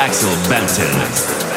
Axel Bampton.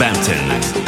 Axel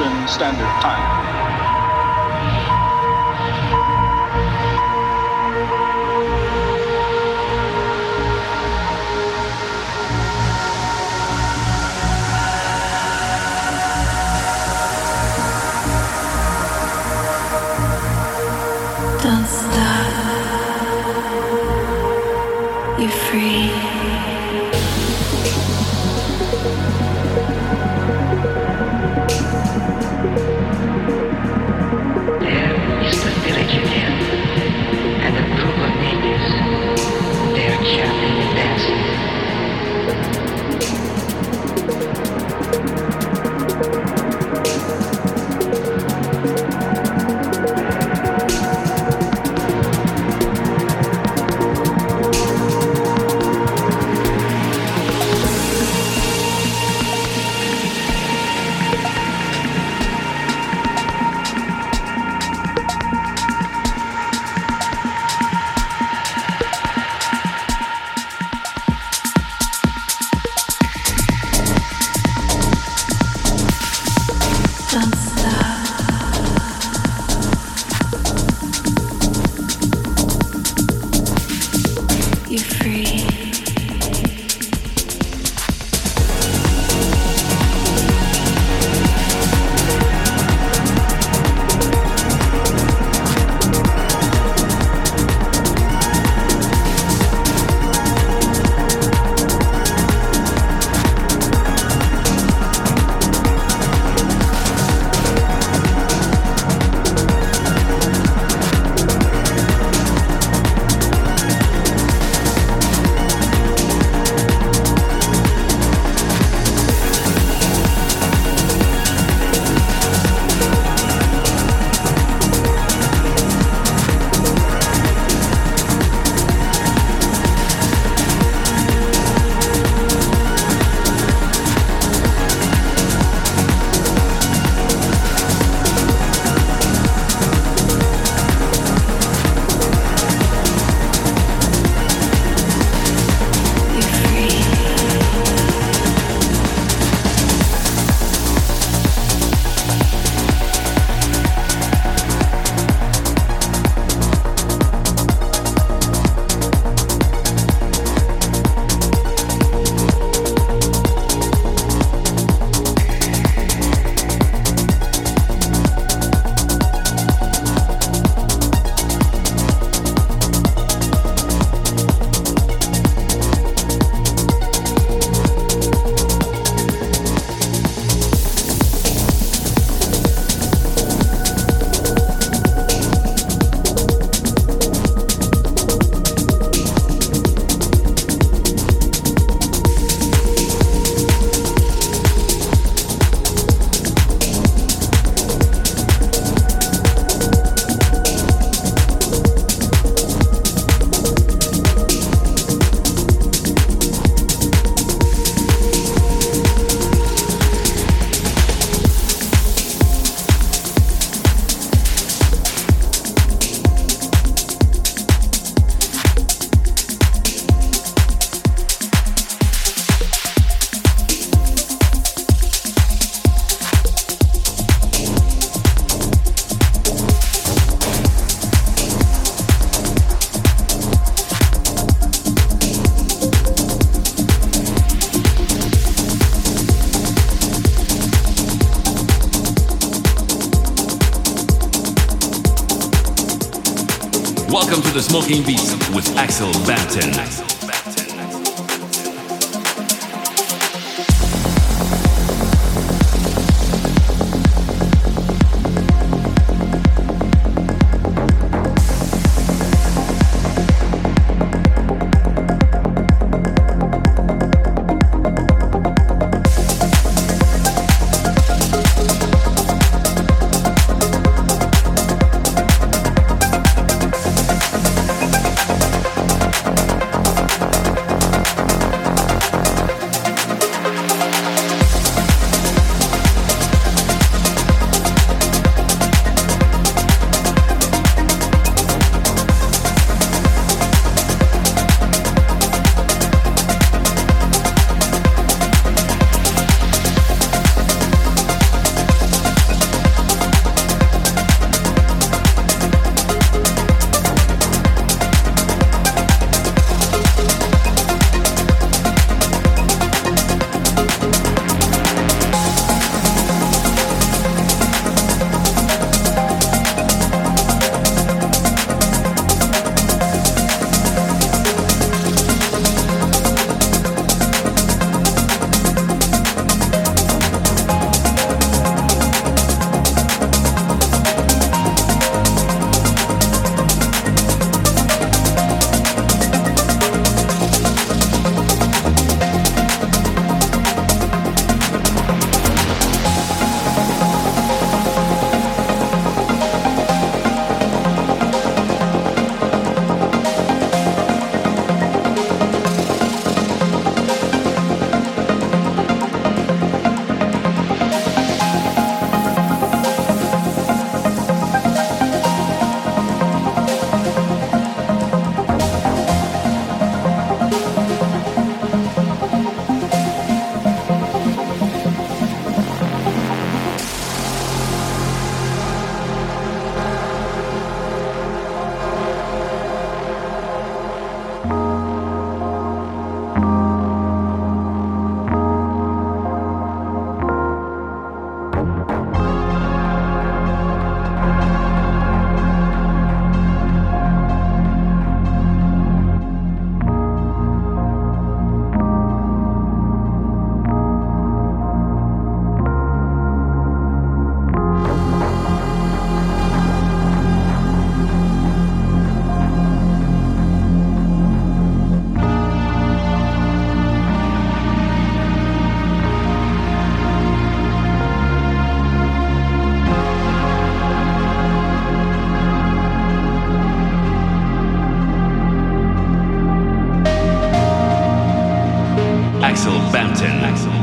Eastern Standard Time. Smoking Beats with Axel Bampton. Axel Bampton. Axel